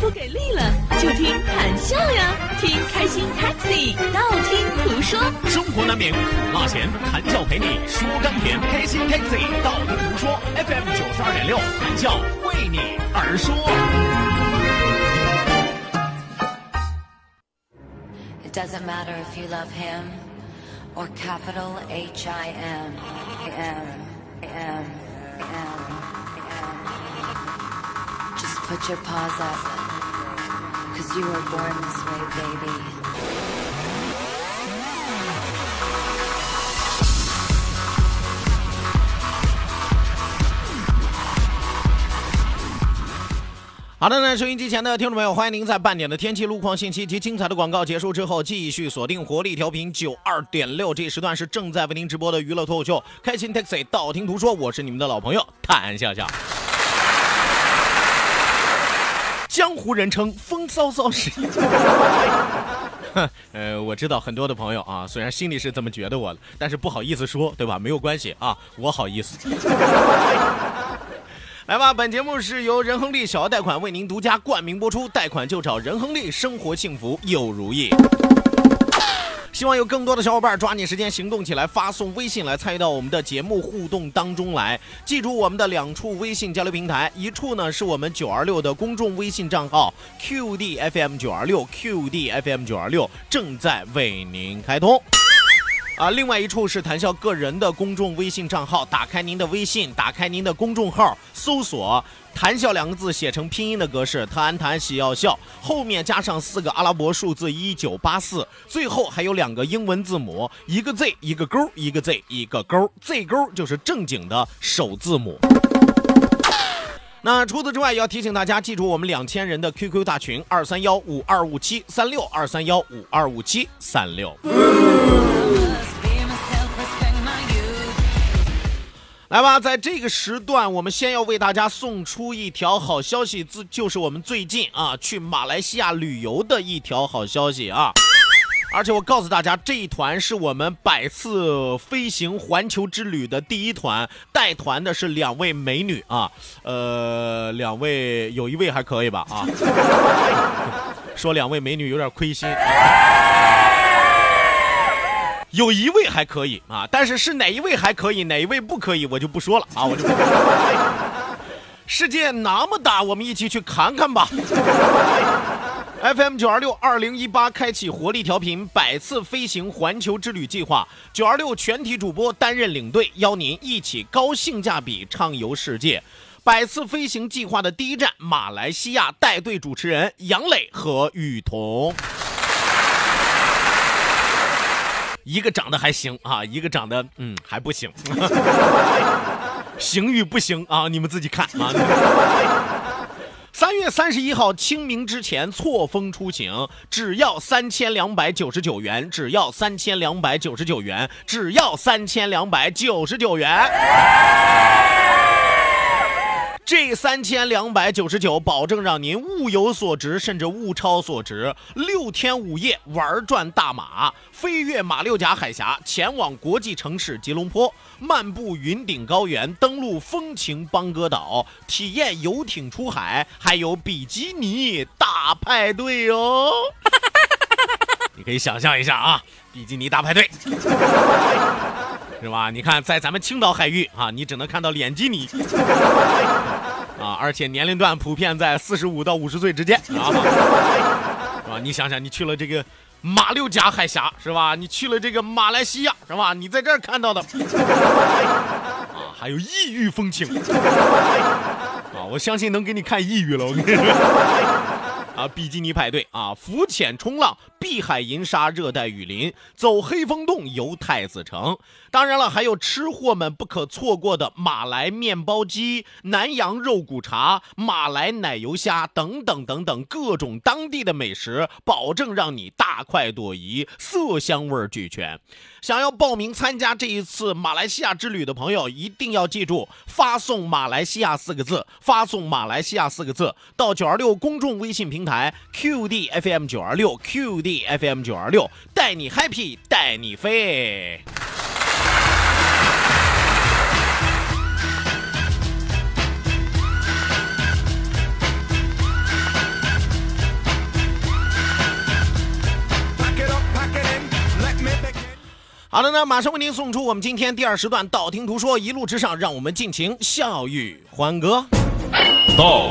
不给力了，就听谈笑呀，听开心 Taxi，道听途说。生活难免苦辣咸，谈笑陪你说甘甜。开心 Taxi，道听途说，FM 九十二点六，谈笑为你而说。It doesn't matter if you love him or capital H I M M M M M. Just put your paws up, you were born as a baby. 好的呢，收音机前的听众朋友，欢迎您在半点的天气、路况信息及精彩的广告结束之后，继续锁定活力调频九二点六。这时段是正在为您直播的娱乐脱口秀《开心 Taxi》，道听途说，我是你们的老朋友谭笑笑。江湖人称风骚骚是。哼。呃，我知道很多的朋友啊，虽然心里是这么觉得我的，但是不好意思说，对吧？没有关系啊，我好意思。来吧，本节目是由任亨利小额贷款为您独家冠名播出，贷款就找任亨利，生活幸福又如意。希望有更多的小伙伴抓紧时间行动起来，发送微信来参与到我们的节目互动当中来。记住我们的两处微信交流平台，一处呢是我们九二六的公众微信账号 QDFM 九二六 QDFM 九二六正在为您开通。啊，另外一处是谈笑个人的公众微信账号，打开您的微信，打开您的公众号，搜索“谈笑”两个字，写成拼音的格式，特安谈喜要笑，后面加上四个阿拉伯数字一九八四，最后还有两个英文字母，一个 Z 一个勾，一个 Z 一个勾，Z 勾就是正经的首字母。那除此之外，要提醒大家记住我们两千人的 QQ 大群二三幺五二五七三六二三幺五二五七三六。来吧，在这个时段，我们先要为大家送出一条好消息，自就是我们最近啊去马来西亚旅游的一条好消息啊！而且我告诉大家，这一团是我们百次飞行环球之旅的第一团，带团的是两位美女啊，呃，两位有一位还可以吧啊？说两位美女有点亏心。有一位还可以啊，但是是哪一位还可以，哪一位不可以，我就不说了啊，我就不说了。世界那么大，我们一起去看看吧。FM 九二六二零一八开启活力调频百次飞行环球之旅计划，九二六全体主播担任领队，邀您一起高性价比畅游世界。百次飞行计划的第一站马来西亚，带队主持人杨磊和雨桐。一个长得还行啊，一个长得嗯还不行，行与不行啊，你们自己看啊。三月三十一号清明之前错峰出行，只要三千两百九十九元，只要三千两百九十九元，只要三千两百九十九元。这三千两百九十九，保证让您物有所值，甚至物超所值。六天五夜玩转大马，飞越马六甲海峡，前往国际城市吉隆坡，漫步云顶高原，登陆风情邦哥岛，体验游艇出海，还有比基尼大派对哦。你可以想象一下啊，比基尼大派对。是吧？你看，在咱们青岛海域啊，你只能看到脸基尼 啊，而且年龄段普遍在四十五到五十岁之间啊，是吧？你想想，你去了这个马六甲海峡，是吧？你去了这个马来西亚，是吧？你在这儿看到的啊，还有异域风情啊，我相信能给你看抑郁了，我跟你说。啊，比基尼派对啊，浮潜冲浪，碧海银沙，热带雨林，走黑风洞，游太子城。当然了，还有吃货们不可错过的马来面包鸡、南洋肉骨茶、马来奶油虾等等等等各种当地的美食，保证让你大快朵颐，色香味俱全。想要报名参加这一次马来西亚之旅的朋友，一定要记住发送“马来西亚”四个字，发送“马来西亚”四个字到九二六公众微信平台台 QDFM 九二六 QDFM 九二六，带你 happy，带你飞。好的呢，马上为您送出我们今天第二时段道听途说一路之上，让我们尽情笑语欢歌。道，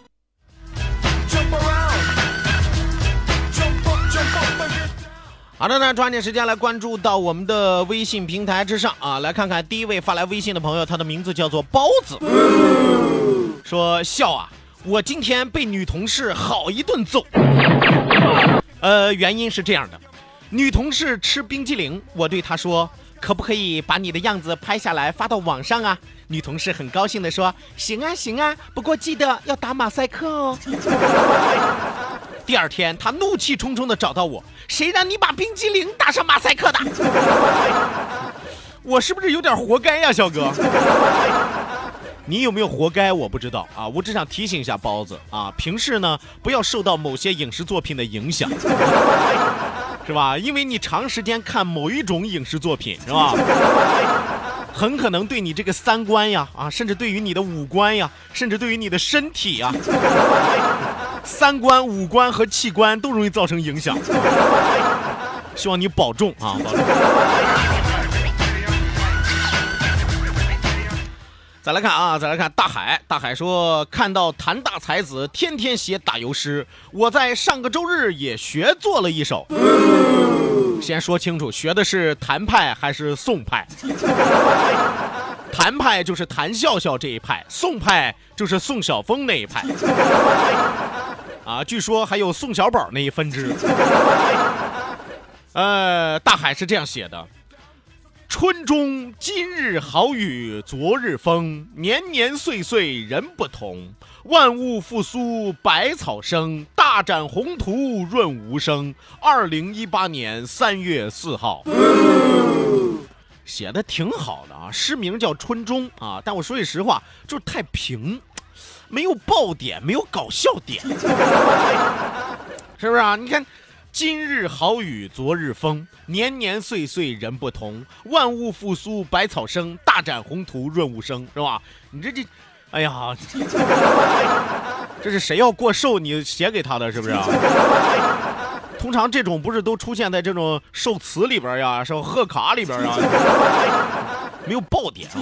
好的呢，抓紧时间来关注到我们的微信平台之上啊，来看看第一位发来微信的朋友，他的名字叫做包子，说笑啊，我今天被女同事好一顿揍。呃，原因是这样的，女同事吃冰激凌，我对她说，可不可以把你的样子拍下来发到网上啊？女同事很高兴地说，行啊行啊，不过记得要打马赛克哦。第二天，他怒气冲冲地找到我，谁让你把冰激凌打上马赛克的？我是不是有点活该呀，小哥？你有没有活该？我不知道啊，我只想提醒一下包子啊，平时呢不要受到某些影视作品的影响，是吧？因为你长时间看某一种影视作品，是吧？很可能对你这个三观呀，啊，甚至对于你的五官呀，甚至对于你的身体呀，三观、五官和器官都容易造成影响。希望你保重啊，保重。再来看啊，再来看大海。大海说：“看到谭大才子天天写打油诗，我在上个周日也学做了一首。先说清楚，学的是谭派还是宋派？谭派就是谭笑笑这一派，宋派就是宋晓峰那一派。啊，据说还有宋小宝那一分支。呃，大海是这样写的。”春中今日好雨昨日风，年年岁岁人不同。万物复苏百草生，大展宏图润无声。二零一八年三月四号，写的挺好的啊，诗名叫《春中》啊，但我说句实话，就是太平，没有爆点，没有搞笑点，是不是啊？你看。今日好雨昨日风，年年岁岁人不同。万物复苏百草生，大展宏图润物生，是吧？你这这，哎呀，这是谁要过寿你写给他的是不是？通常这种不是都出现在这种寿词里边呀，是吧？贺卡里边啊，没有爆点啊，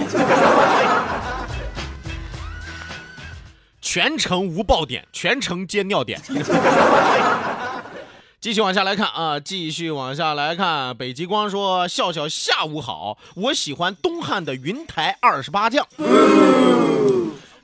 全程无爆点，全程接尿点。继续往下来看啊，继续往下来看。北极光说：“笑笑下午好，我喜欢东汉的云台二十八将。”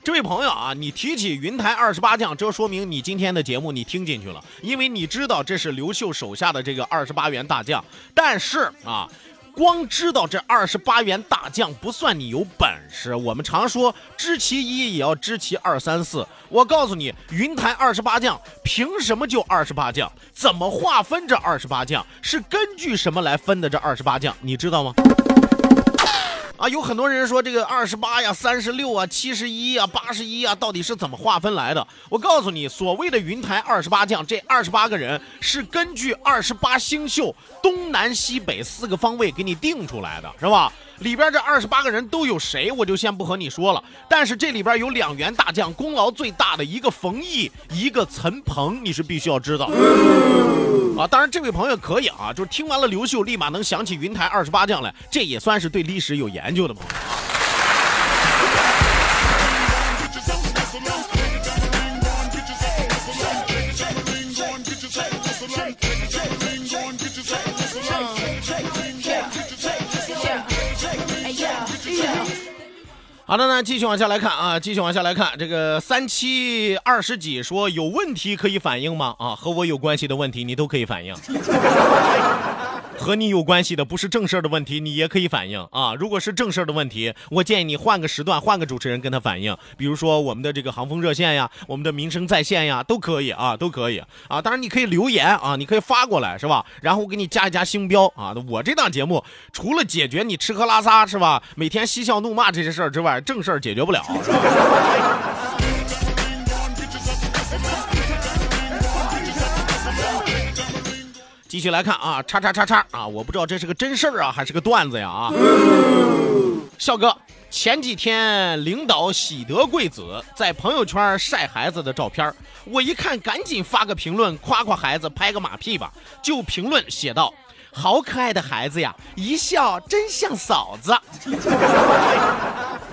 这位朋友啊，你提起云台二十八将，这说明你今天的节目你听进去了，因为你知道这是刘秀手下的这个二十八员大将。但是啊。光知道这二十八员大将不算你有本事，我们常说知其一也要知其二三四。我告诉你，云台二十八将凭什么就二十八将？怎么划分这二十八将？是根据什么来分的？这二十八将你知道吗？啊，有很多人说这个二十八呀、三十六啊、七十一呀、八十一啊，到底是怎么划分来的？我告诉你，所谓的云台二十八将，这二十八个人是根据二十八星宿东南西北四个方位给你定出来的，是吧？里边这二十八个人都有谁，我就先不和你说了。但是这里边有两员大将，功劳最大的一个冯异，一个陈鹏，你是必须要知道啊。当然，这位朋友可以啊，就是听完了刘秀，立马能想起云台二十八将来，这也算是对历史有研研究的朋友啊。好的呢，继续往下来看啊，继续往下来看，这个三七二十几说有问题可以反映吗？啊，和我有关系的问题你都可以反映。和你有关系的不是正事儿的问题，你也可以反映啊。如果是正事儿的问题，我建议你换个时段，换个主持人跟他反映。比如说我们的这个航风热线呀，我们的民生在线呀，都可以啊，都可以啊。当然你可以留言啊，你可以发过来是吧？然后我给你加一加星标啊。我这档节目除了解决你吃喝拉撒是吧，每天嬉笑怒骂这些事儿之外，正事儿解决不了？继续来看啊，叉叉叉叉啊，我不知道这是个真事儿啊，还是个段子呀啊。笑哥，前几天领导喜得贵子在朋友圈晒孩子的照片，我一看赶紧发个评论夸夸孩子，拍个马屁吧。就评论写道：“好可爱的孩子呀，一笑真像嫂子。”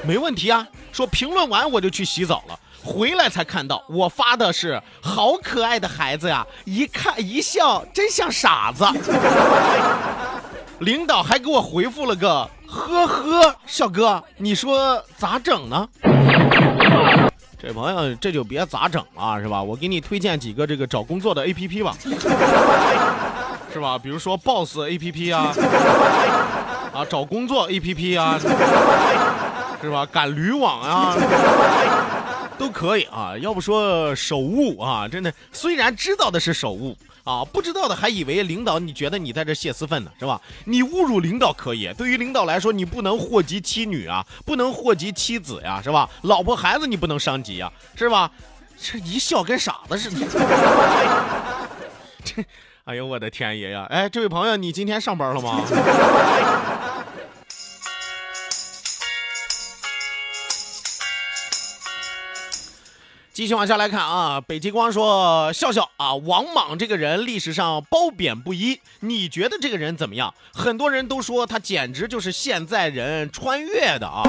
没问题啊，说评论完我就去洗澡了。回来才看到，我发的是好可爱的孩子呀，一看一笑真像傻子。领导还给我回复了个呵呵，小哥，你说咋整呢？这朋友这就别咋整了，是吧？我给你推荐几个这个找工作的 A P P 吧，是吧？比如说 Boss A P P 啊，啊，找工作 A P P 啊，是吧？赶驴网啊。都可以啊，要不说手误啊，真的，虽然知道的是手误啊，不知道的还以为领导你觉得你在这泄私愤呢，是吧？你侮辱领导可以，对于领导来说，你不能祸及妻女啊，不能祸及妻子呀，是吧？老婆孩子你不能伤及呀，是吧？这一笑跟傻子似的。这，哎呦我的天爷呀！哎，这位朋友，你今天上班了吗？继续往下来看啊，北极光说笑笑啊，王莽这个人历史上褒贬不一，你觉得这个人怎么样？很多人都说他简直就是现在人穿越的啊。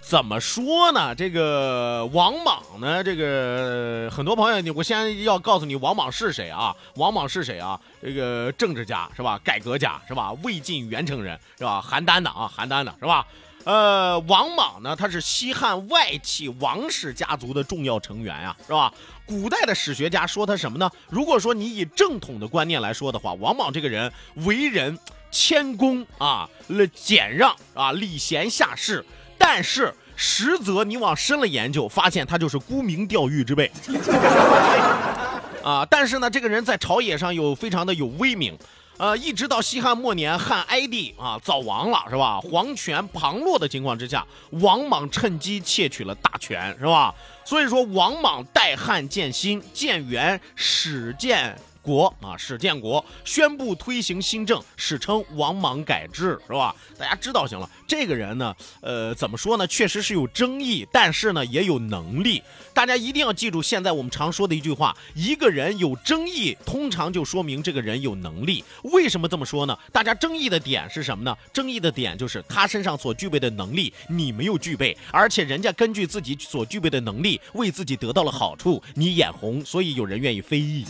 怎么说呢？这个王莽呢？这个很多朋友，你我先要告诉你，王莽是谁啊？王莽是谁啊？这个政治家是吧？改革家是吧？魏晋元成人是吧？邯郸的啊，邯郸的是吧？呃，王莽呢，他是西汉外戚王氏家族的重要成员呀，是吧？古代的史学家说他什么呢？如果说你以正统的观念来说的话，王莽这个人为人谦恭啊，俭让啊，礼贤下士，但是实则你往深了研究，发现他就是沽名钓誉之辈 啊。但是呢，这个人在朝野上有非常的有威名。呃，一直到西汉末年，汉哀帝啊早亡了，是吧？皇权旁落的情况之下，王莽趁机窃取了大权，是吧？所以说，王莽代汉建新，建元，始建国啊，史建国，宣布推行新政，史称王莽改制，是吧？大家知道行了。这个人呢，呃，怎么说呢？确实是有争议，但是呢，也有能力。大家一定要记住，现在我们常说的一句话：一个人有争议，通常就说明这个人有能力。为什么这么说呢？大家争议的点是什么呢？争议的点就是他身上所具备的能力，你没有具备，而且人家根据自己所具备的能力，为自己得到了好处，你眼红，所以有人愿意非议。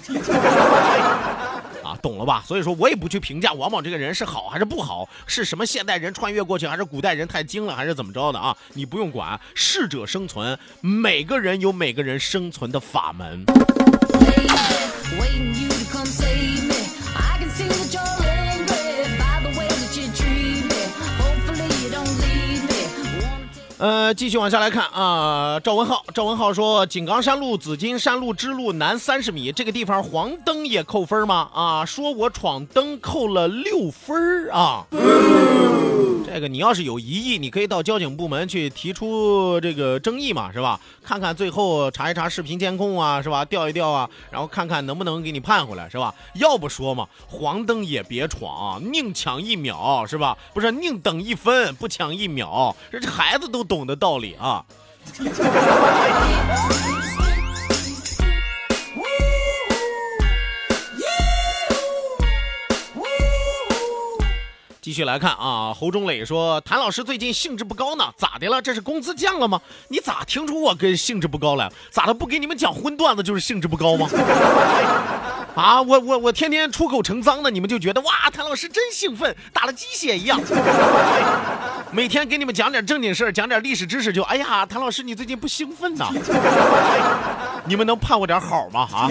啊，懂了吧？所以说我也不去评价王莽这个人是好还是不好，是什么现代人穿越过去，还是古代人太精了，还是怎么着的啊？你不用管，适者生存，每个人有每个人生存的法门。呃，继续往下来看啊，赵文浩，赵文浩说，井冈山路紫金山路支路南三十米这个地方黄灯也扣分吗？啊，说我闯灯扣了六分啊。这个你要是有疑义，你可以到交警部门去提出这个争议嘛，是吧？看看最后查一查视频监控啊，是吧？调一调啊，然后看看能不能给你判回来，是吧？要不说嘛，黄灯也别闯，宁抢一秒，是吧？不是宁等一分，不抢一秒，这这孩子都懂的道理啊。继续来看啊，侯忠磊说：“谭老师最近兴致不高呢，咋的了？这是工资降了吗？你咋听出我跟兴致不高来了？咋的？不给你们讲荤段子就是兴致不高吗？啊，我我我天天出口成脏的，你们就觉得哇，谭老师真兴奋，打了鸡血一样。每天给你们讲点正经事，讲点历史知识，就哎呀，谭老师你最近不兴奋呐？你们能盼我点好吗？啊？”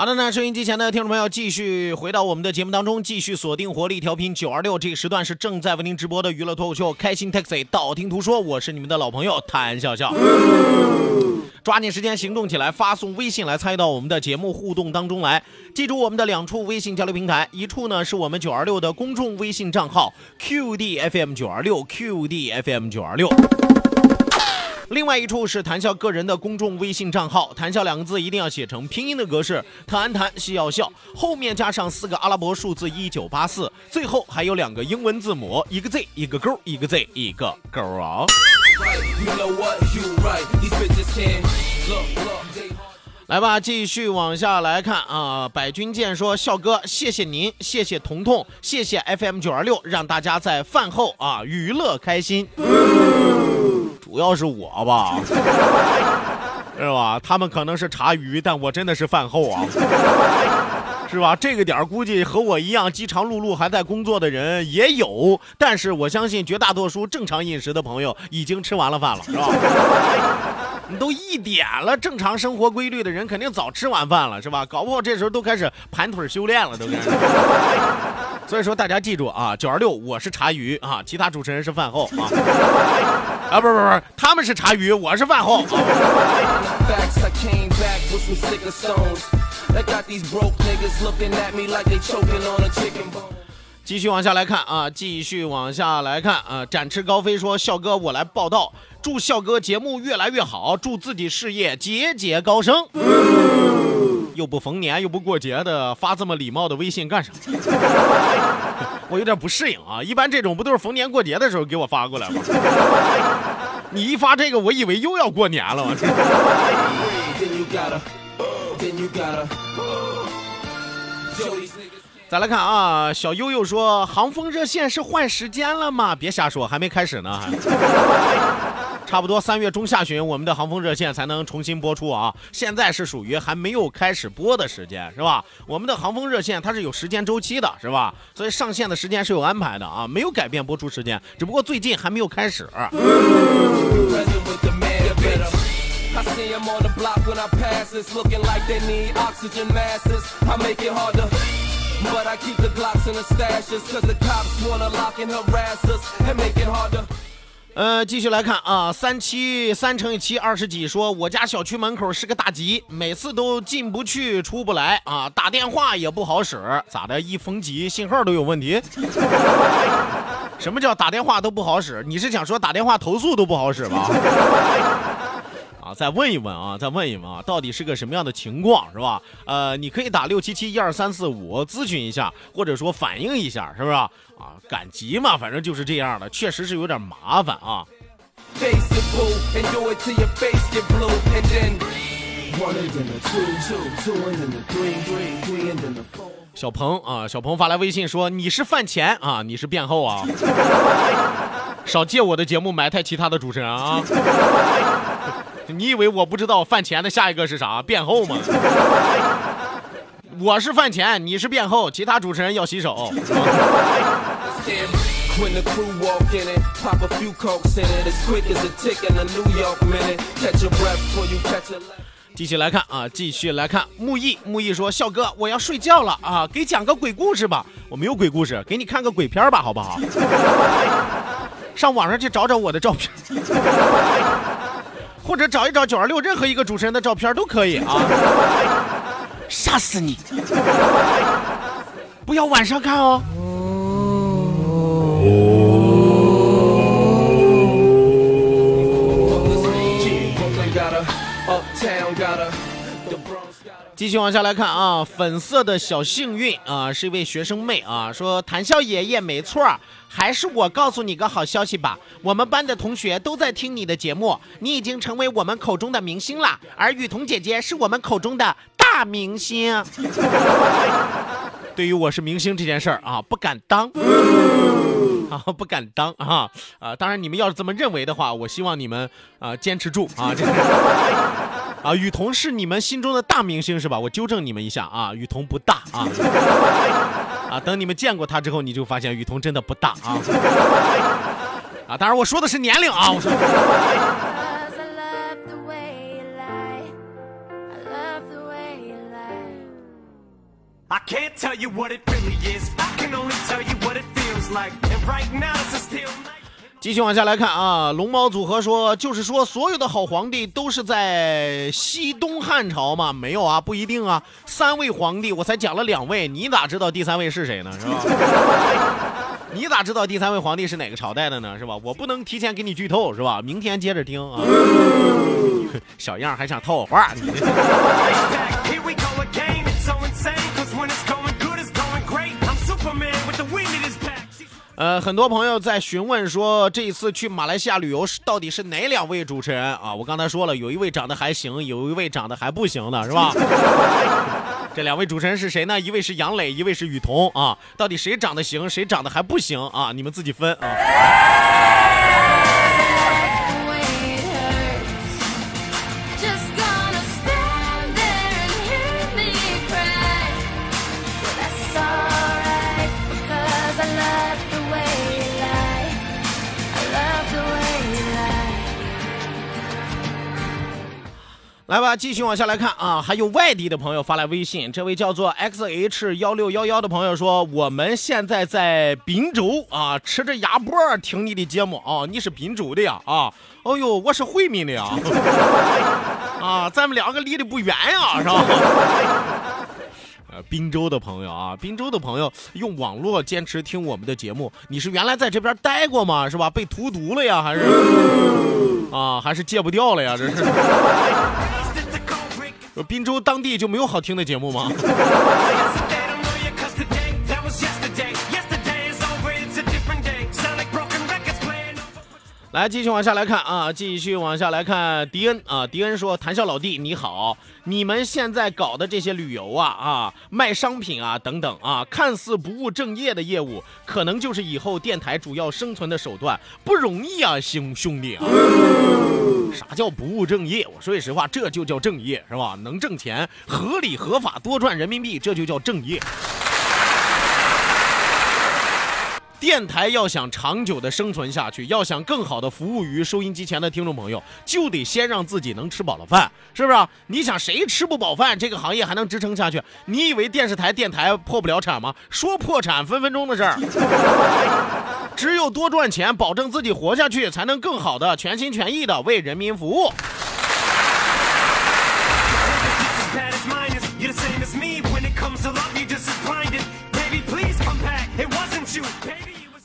好的那，收音机前的听众朋友，继续回到我们的节目当中，继续锁定活力调频九二六这个时段是正在为您直播的娱乐脱口秀《开心 Taxi》，道听途说，我是你们的老朋友谭笑笑。抓紧时间行动起来，发送微信来参与到我们的节目互动当中来。记住我们的两处微信交流平台，一处呢是我们九二六的公众微信账号 QDFM 九二六 QDFM 九二六。另外一处是谈笑个人的公众微信账号，谈笑两个字一定要写成拼音的格式，谈谈笑要笑，后面加上四个阿拉伯数字一九八四，最后还有两个英文字母，一个 Z 一个勾，一个 Z 一个勾啊。来吧，继续往下来看啊。百军舰说：“笑哥，谢谢您，谢谢彤彤，谢谢 FM 九二六，让大家在饭后啊娱乐开心。主要是我吧，是吧？他们可能是茶余，但我真的是饭后啊，是吧？这个点儿估计和我一样饥肠辘辘还在工作的人也有，但是我相信绝大多数正常饮食的朋友已经吃完了饭了，是吧？你都一点了，正常生活规律的人肯定早吃完饭了，是吧？搞不好这时候都开始盘腿修炼了，都开始。所以说大家记住啊，九二六我是茶余啊，其他主持人是饭后啊，啊不不不，他们是茶余，我是饭后。继续往下来看啊，继续往下来看啊，展翅高飞说，笑哥我来报道，祝笑哥节目越来越好，祝自己事业节节高升。嗯又不逢年又不过节的，发这么礼貌的微信干啥？我有点不适应啊。一般这种不都是逢年过节的时候给我发过来吗？你一发这个，我以为又要过年了。我 Then you gotta, then you gotta. Show these niggas. 再来看啊，小悠悠说航风热线是换时间了吗？别瞎说，还没开始呢，还。差不多三月中下旬，我们的航风热线才能重新播出啊！现在是属于还没有开始播的时间，是吧？我们的航风热线它是有时间周期的，是吧？所以上线的时间是有安排的啊，没有改变播出时间，只不过最近还没有开始。But I keep the Glocks in the stashes. Cause the cops wanna lock and harass us and make it harder. 呃，继续来看啊，三七三乘以七二十几说，我家小区门口是个大集，每次都进不去出不来啊，打电话也不好使，咋的？一封集信号都有问题？什么叫打电话都不好使？你是想说打电话投诉都不好使吗？再问一问啊，再问一问啊，到底是个什么样的情况，是吧？呃，你可以打六七七一二三四五咨询一下，或者说反映一下，是不是？啊，赶集嘛，反正就是这样的，确实是有点麻烦啊。小鹏啊，小鹏发来微信说：“你是饭前啊，你是变后啊，少借我的节目埋汰其他的主持人啊！你以为我不知道饭前的下一个是啥？变后吗？我是饭前你是变后其他主持人要洗手。继续来看啊继续来看。木易木易说笑哥我要睡觉了啊给讲个鬼故事吧。我没有鬼故事给你看个鬼片吧好不好？上网上去找找我的照片。或者找一找九二六任何一个主持人的照片都可以啊。杀死你！不要晚上看哦。”继续往下来看啊，粉色的小幸运啊，是一位学生妹啊，说谈笑爷爷没错，还是我告诉你个好消息吧，我们班的同学都在听你的节目，你已经成为我们口中的明星了，而雨桐姐姐是我们口中的大明星。对于我是明星这件事儿啊，不敢当。啊，不敢当啊啊！当然，你们要是这么认为的话，我希望你们啊坚持住啊！这啊，雨桐是你们心中的大明星是吧？我纠正你们一下啊，雨桐不大啊啊！等你们见过他之后，你就发现雨桐真的不大啊啊！当然，我说的是年龄啊，我说 I love the way you lie. I love the way you lie. I can't tell you what it really is. I can only tell you what it feels like. And right now it's a still night. 继续往下来看啊，龙猫组合说，就是说所有的好皇帝都是在西东汉朝吗？没有啊，不一定啊。三位皇帝我才讲了两位，你咋知道第三位是谁呢？是吧？你咋知道第三位皇帝是哪个朝代的呢？是吧？我不能提前给你剧透，是吧？明天接着听啊。小样还想套我话，你呃，很多朋友在询问说，这一次去马来西亚旅游是到底是哪两位主持人啊？我刚才说了，有一位长得还行，有一位长得还不行的，是吧？这两位主持人是谁呢？一位是杨磊，一位是雨桐啊。到底谁长得行，谁长得还不行啊？你们自己分啊。来吧，继续往下来看啊，还有外地的朋友发来微信，这位叫做 x h 幺六幺幺的朋友说，我们现在在滨州啊，吃着鸭脖听你的节目啊，你是滨州的呀啊，哦呦，我是惠民的呀，啊，咱们两个离得不远呀，是吧？呃，滨州的朋友啊，滨州的朋友用网络坚持听我们的节目，你是原来在这边待过吗？是吧？被荼毒了呀，还是啊，还是戒不掉了呀？这是。滨州当地就没有好听的节目吗？来，继续往下来看啊，继续往下来看迪恩啊，迪恩说：“谈笑老弟你好，你们现在搞的这些旅游啊啊，卖商品啊等等啊，看似不务正业的业务，可能就是以后电台主要生存的手段，不容易啊，兄兄弟啊。”啥叫不务正业？我说句实话，这就叫正业，是吧？能挣钱，合理合法，多赚人民币，这就叫正业。电台要想长久的生存下去，要想更好的服务于收音机前的听众朋友，就得先让自己能吃饱了饭，是不是啊？你想谁吃不饱饭，这个行业还能支撑下去？你以为电视台、电台破不了产吗？说破产分分钟的事儿。只有多赚钱，保证自己活下去，才能更好的全心全意的为人民服务。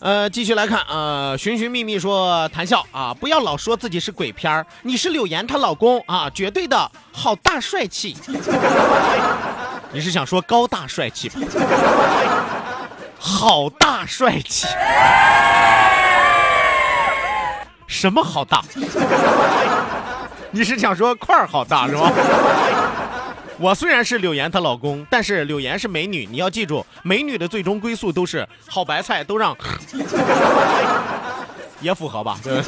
呃，继续来看，呃，寻寻觅觅说谈笑啊，不要老说自己是鬼片儿，你是柳岩她老公啊，绝对的好大帅气。你是想说高大帅气吧？好大帅气，什么好大？你是想说块儿好大是吧？我虽然是柳岩她老公，但是柳岩是美女，你要记住，美女的最终归宿都是好白菜，都让，也符合吧？对。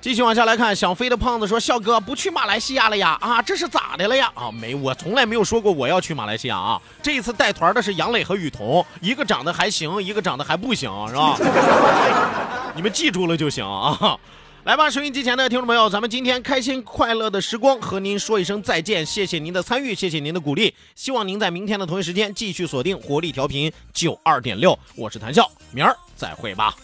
继续往下来看，想飞的胖子说：“笑哥不去马来西亚了呀？啊，这是咋的了呀？啊，没，我从来没有说过我要去马来西亚啊。这一次带团的是杨磊和雨桐，一个长得还行，一个长得还不行，是吧？你们记住了就行啊。来吧，收音机前的听众朋友，咱们今天开心快乐的时光和您说一声再见，谢谢您的参与，谢谢您的鼓励，希望您在明天的同一时间继续锁定活力调频九二点六，我是谭笑，明儿再会吧。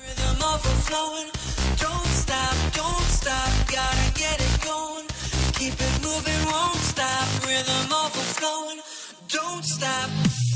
Stop, don't stop, gotta get it going. Keep it moving, won't stop. Rhythm overflowing. Don't stop.